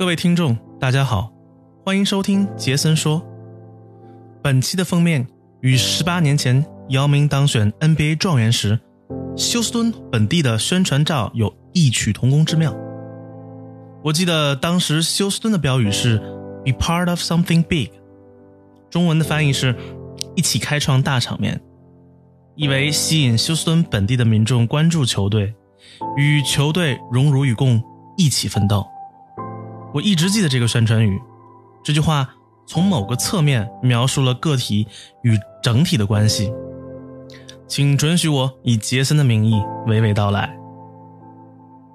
各位听众，大家好，欢迎收听杰森说。本期的封面与十八年前姚明当选 NBA 状元时休斯敦本地的宣传照有异曲同工之妙。我记得当时休斯敦的标语是 “Be part of something big”，中文的翻译是“一起开创大场面”，意为吸引休斯敦本地的民众关注球队，与球队荣辱与共，一起奋斗。我一直记得这个宣传语，这句话从某个侧面描述了个体与整体的关系。请准许我以杰森的名义娓娓道来。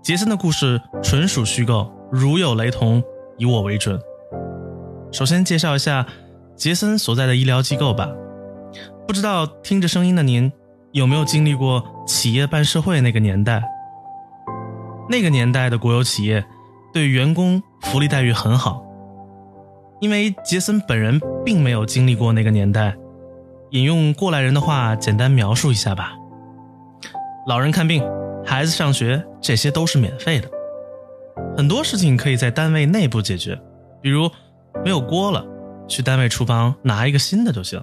杰森的故事纯属虚构，如有雷同，以我为准。首先介绍一下杰森所在的医疗机构吧。不知道听着声音的您有没有经历过企业办社会那个年代？那个年代的国有企业。对员工福利待遇很好，因为杰森本人并没有经历过那个年代。引用过来人的话，简单描述一下吧：老人看病、孩子上学，这些都是免费的。很多事情可以在单位内部解决，比如没有锅了，去单位厨房拿一个新的就行。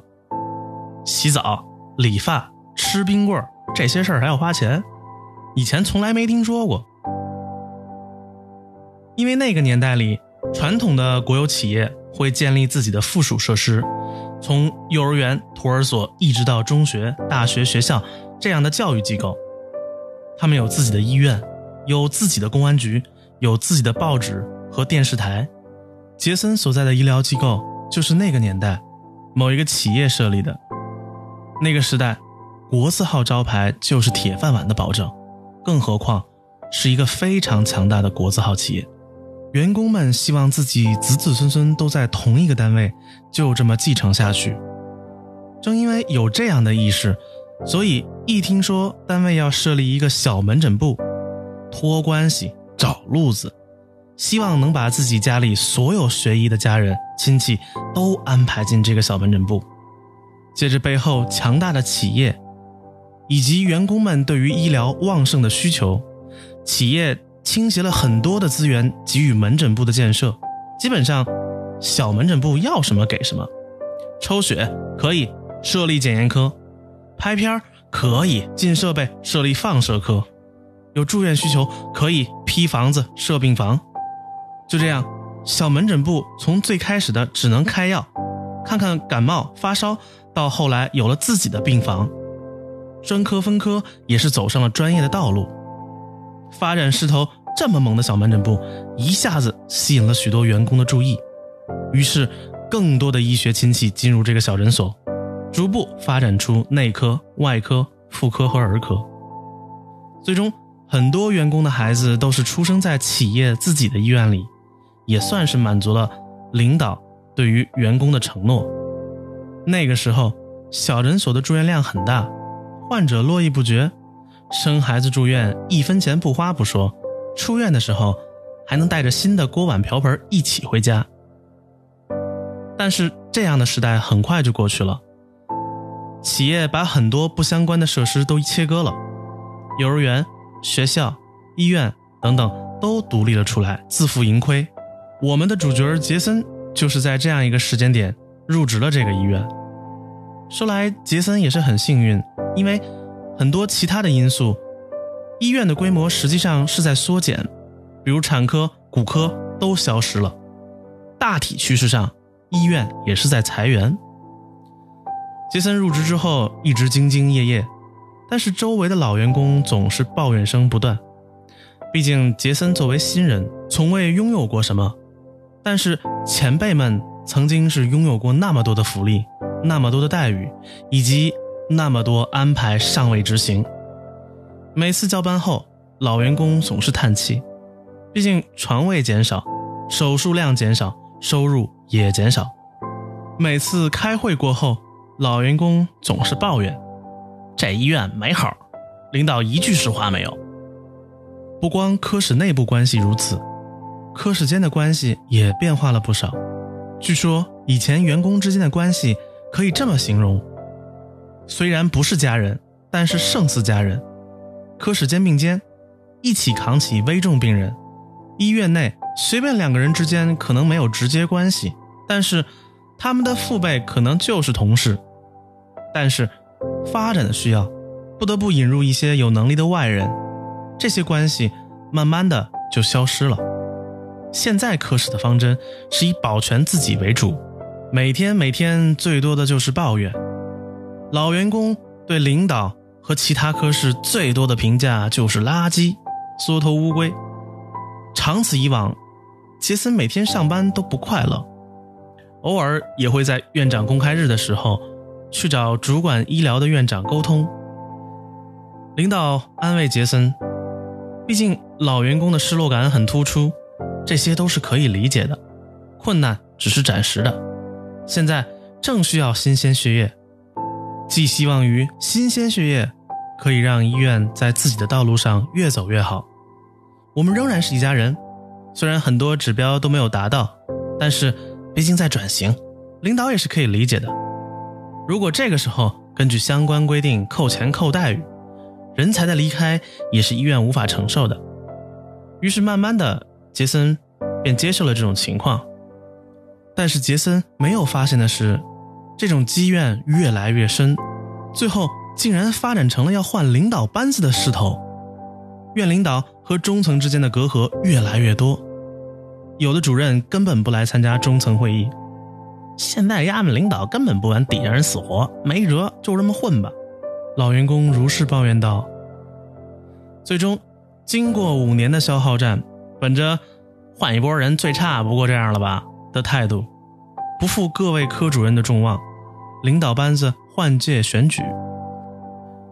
洗澡、理发、吃冰棍这些事儿还要花钱，以前从来没听说过。因为那个年代里，传统的国有企业会建立自己的附属设施，从幼儿园、托儿所一直到中学、大学、学校这样的教育机构。他们有自己的医院，有自己的公安局，有自己的报纸和电视台。杰森所在的医疗机构就是那个年代某一个企业设立的。那个时代，国字号招牌就是铁饭碗的保证，更何况是一个非常强大的国字号企业。员工们希望自己子子孙孙都在同一个单位，就这么继承下去。正因为有这样的意识，所以一听说单位要设立一个小门诊部，托关系找路子，希望能把自己家里所有学医的家人亲戚都安排进这个小门诊部。借着背后强大的企业，以及员工们对于医疗旺盛的需求，企业。倾斜了很多的资源给予门诊部的建设，基本上小门诊部要什么给什么。抽血可以设立检验科，拍片可以进设备设立放射科，有住院需求可以批房子设病房。就这样，小门诊部从最开始的只能开药、看看感冒发烧，到后来有了自己的病房，专科分科也是走上了专业的道路。发展势头这么猛的小门诊部，一下子吸引了许多员工的注意，于是更多的医学亲戚进入这个小诊所，逐步发展出内科、外科、妇科和儿科。最终，很多员工的孩子都是出生在企业自己的医院里，也算是满足了领导对于员工的承诺。那个时候，小诊所的住院量很大，患者络绎不绝。生孩子住院一分钱不花不说，出院的时候还能带着新的锅碗瓢盆一起回家。但是这样的时代很快就过去了，企业把很多不相关的设施都切割了，幼儿园、学校、医院等等都独立了出来，自负盈亏。我们的主角杰森就是在这样一个时间点入职了这个医院。说来杰森也是很幸运，因为。很多其他的因素，医院的规模实际上是在缩减，比如产科、骨科都消失了。大体趋势上，医院也是在裁员。杰森入职之后一直兢兢业业，但是周围的老员工总是抱怨声不断。毕竟杰森作为新人，从未拥有过什么，但是前辈们曾经是拥有过那么多的福利，那么多的待遇，以及。那么多安排尚未执行，每次交班后，老员工总是叹气。毕竟床位减少，手术量减少，收入也减少。每次开会过后，老员工总是抱怨：“这医院没好，领导一句实话没有。”不光科室内部关系如此，科室间的关系也变化了不少。据说以前员工之间的关系可以这么形容。虽然不是家人，但是胜似家人。科室肩并肩，一起扛起危重病人，医院内随便两个人之间可能没有直接关系，但是他们的父辈可能就是同事。但是发展的需要，不得不引入一些有能力的外人，这些关系慢慢的就消失了。现在科室的方针是以保全自己为主，每天每天最多的就是抱怨。老员工对领导和其他科室最多的评价就是垃圾、缩头乌龟。长此以往，杰森每天上班都不快乐，偶尔也会在院长公开日的时候去找主管医疗的院长沟通。领导安慰杰森，毕竟老员工的失落感很突出。这些都是可以理解的，困难只是暂时的。现在正需要新鲜血液，寄希望于新鲜血液可以让医院在自己的道路上越走越好。我们仍然是一家人，虽然很多指标都没有达到，但是毕竟在转型，领导也是可以理解的。如果这个时候根据相关规定扣钱扣待遇，人才的离开也是医院无法承受的。于是慢慢的。杰森便接受了这种情况，但是杰森没有发现的是，这种积怨越来越深，最后竟然发展成了要换领导班子的势头。院领导和中层之间的隔阂越来越多，有的主任根本不来参加中层会议。现在衙门领导根本不管底下人死活，没辙，就这么混吧。老员工如是抱怨道。最终，经过五年的消耗战。本着换一波人最差不过这样了吧的态度，不负各位科主任的众望，领导班子换届选举，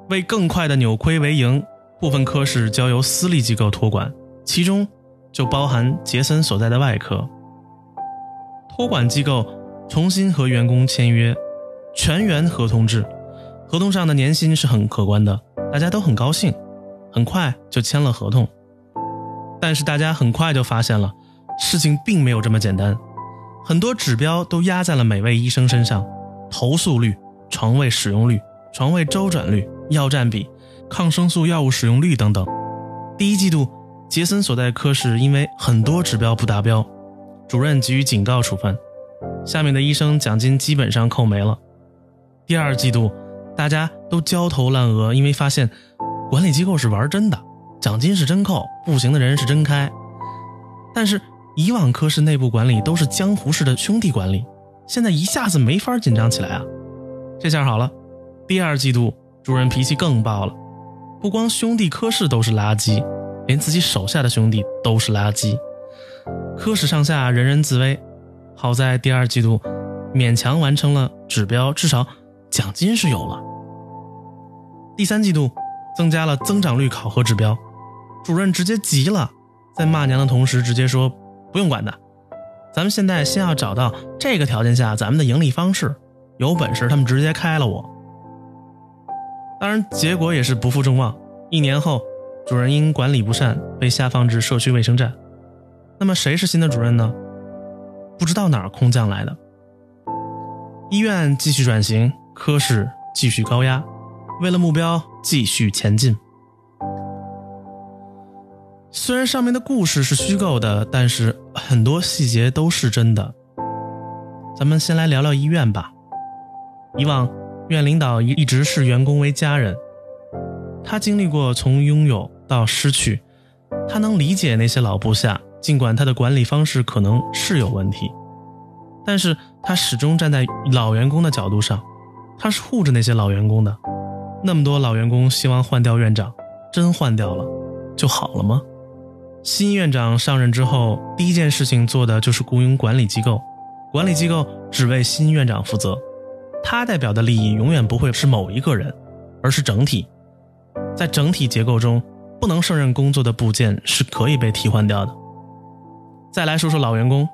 为更快的扭亏为盈，部分科室交由私立机构托管，其中就包含杰森所在的外科。托管机构重新和员工签约，全员合同制，合同上的年薪是很可观的，大家都很高兴，很快就签了合同。但是大家很快就发现了，事情并没有这么简单，很多指标都压在了每位医生身上，投诉率、床位使用率、床位周转率、药占比、抗生素药物使用率等等。第一季度，杰森所在科室因为很多指标不达标，主任给予警告处分，下面的医生奖金基本上扣没了。第二季度，大家都焦头烂额，因为发现管理机构是玩真的。奖金是真扣，不行的人是真开。但是以往科室内部管理都是江湖式的兄弟管理，现在一下子没法紧张起来啊！这下好了，第二季度主任脾气更爆了，不光兄弟科室都是垃圾，连自己手下的兄弟都是垃圾。科室上下人人自危，好在第二季度勉强完成了指标，至少奖金是有了。第三季度增加了增长率考核指标。主任直接急了，在骂娘的同时，直接说：“不用管的，咱们现在先要找到这个条件下咱们的盈利方式，有本事他们直接开了我。”当然，结果也是不负众望。一年后，主任因管理不善被下放至社区卫生站。那么，谁是新的主任呢？不知道哪儿空降来的。医院继续转型，科室继续高压，为了目标继续前进。虽然上面的故事是虚构的，但是很多细节都是真的。咱们先来聊聊医院吧。以往院领导一一直视员工为家人，他经历过从拥有到失去，他能理解那些老部下，尽管他的管理方式可能是有问题，但是他始终站在老员工的角度上，他是护着那些老员工的。那么多老员工希望换掉院长，真换掉了就好了吗？新院长上任之后，第一件事情做的就是雇佣管理机构。管理机构只为新院长负责，他代表的利益永远不会是某一个人，而是整体。在整体结构中，不能胜任工作的部件是可以被替换掉的。再来说说老员工，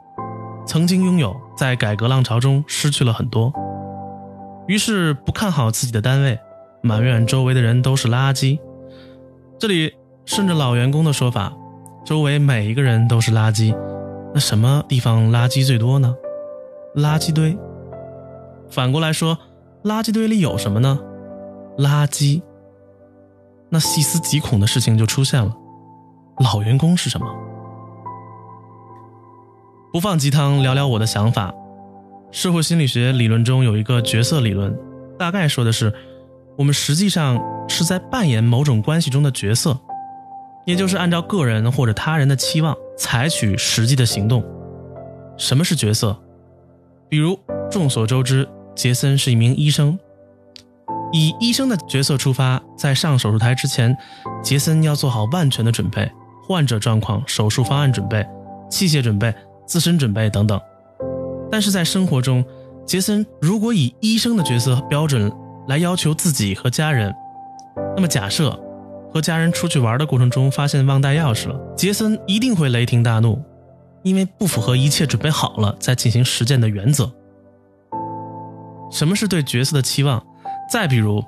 曾经拥有，在改革浪潮中失去了很多，于是不看好自己的单位，埋怨周围的人都是垃圾。这里顺着老员工的说法。周围每一个人都是垃圾，那什么地方垃圾最多呢？垃圾堆。反过来说，垃圾堆里有什么呢？垃圾。那细思极恐的事情就出现了：老员工是什么？不放鸡汤，聊聊我的想法。社会心理学理论中有一个角色理论，大概说的是，我们实际上是在扮演某种关系中的角色，也就是按照个人或者他人的期望采取实际的行动。什么是角色？比如众所周知，杰森是一名医生，以医生的角色出发，在上手术台之前，杰森要做好万全的准备，患者状况、手术方案准备、器械准备。自身准备等等，但是在生活中，杰森如果以医生的角色标准来要求自己和家人，那么假设和家人出去玩的过程中发现忘带钥匙了，杰森一定会雷霆大怒，因为不符合一切准备好了再进行实践的原则。什么是对角色的期望？再比如，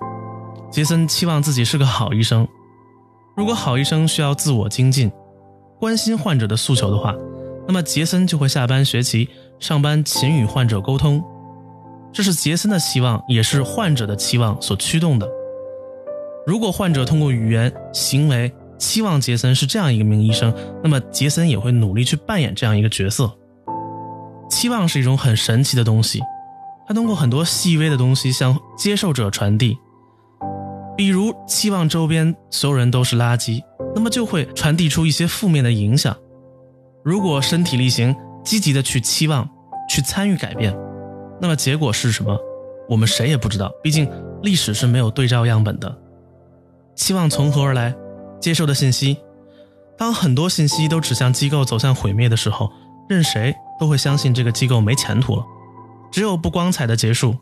杰森期望自己是个好医生，如果好医生需要自我精进，关心患者的诉求的话。那么杰森就会下班学习，上班勤与患者沟通，这是杰森的希望，也是患者的期望所驱动的。如果患者通过语言、行为期望杰森是这样一个名医生，那么杰森也会努力去扮演这样一个角色。期望是一种很神奇的东西，它通过很多细微的东西向接受者传递。比如期望周边所有人都是垃圾，那么就会传递出一些负面的影响。如果身体力行，积极的去期望，去参与改变，那么结果是什么？我们谁也不知道。毕竟历史是没有对照样本的。期望从何而来？接受的信息。当很多信息都指向机构走向毁灭的时候，任谁都会相信这个机构没前途了，只有不光彩的结束。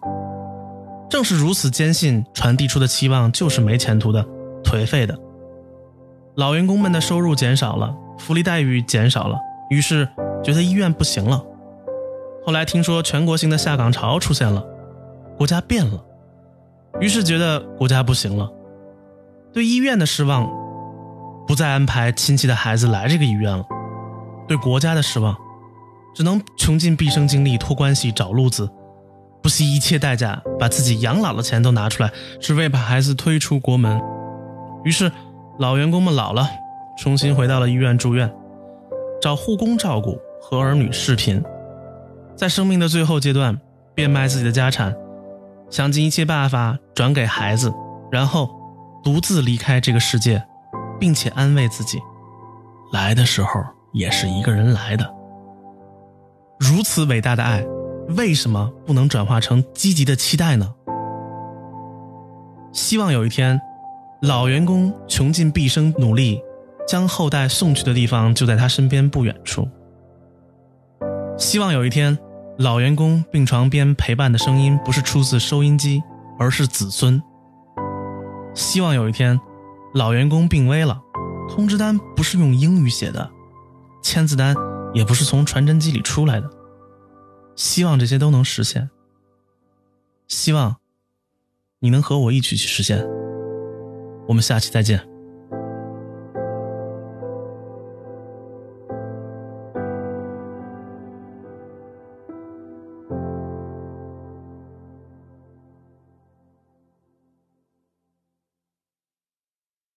正是如此坚信传递出的期望就是没前途的、颓废的。老员工们的收入减少了，福利待遇减少了。于是觉得医院不行了，后来听说全国性的下岗潮出现了，国家变了，于是觉得国家不行了，对医院的失望，不再安排亲戚的孩子来这个医院了，对国家的失望，只能穷尽毕生精力托关系找路子，不惜一切代价把自己养老的钱都拿出来，只为把孩子推出国门。于是老员工们老了，重新回到了医院住院。找护工照顾和儿女视频，在生命的最后阶段变卖自己的家产，想尽一切办法转给孩子，然后独自离开这个世界，并且安慰自己，来的时候也是一个人来的。如此伟大的爱，为什么不能转化成积极的期待呢？希望有一天，老员工穷尽毕生努力。将后代送去的地方就在他身边不远处。希望有一天，老员工病床边陪伴的声音不是出自收音机，而是子孙。希望有一天，老员工病危了，通知单不是用英语写的，签字单也不是从传真机里出来的。希望这些都能实现。希望你能和我一起去实现。我们下期再见。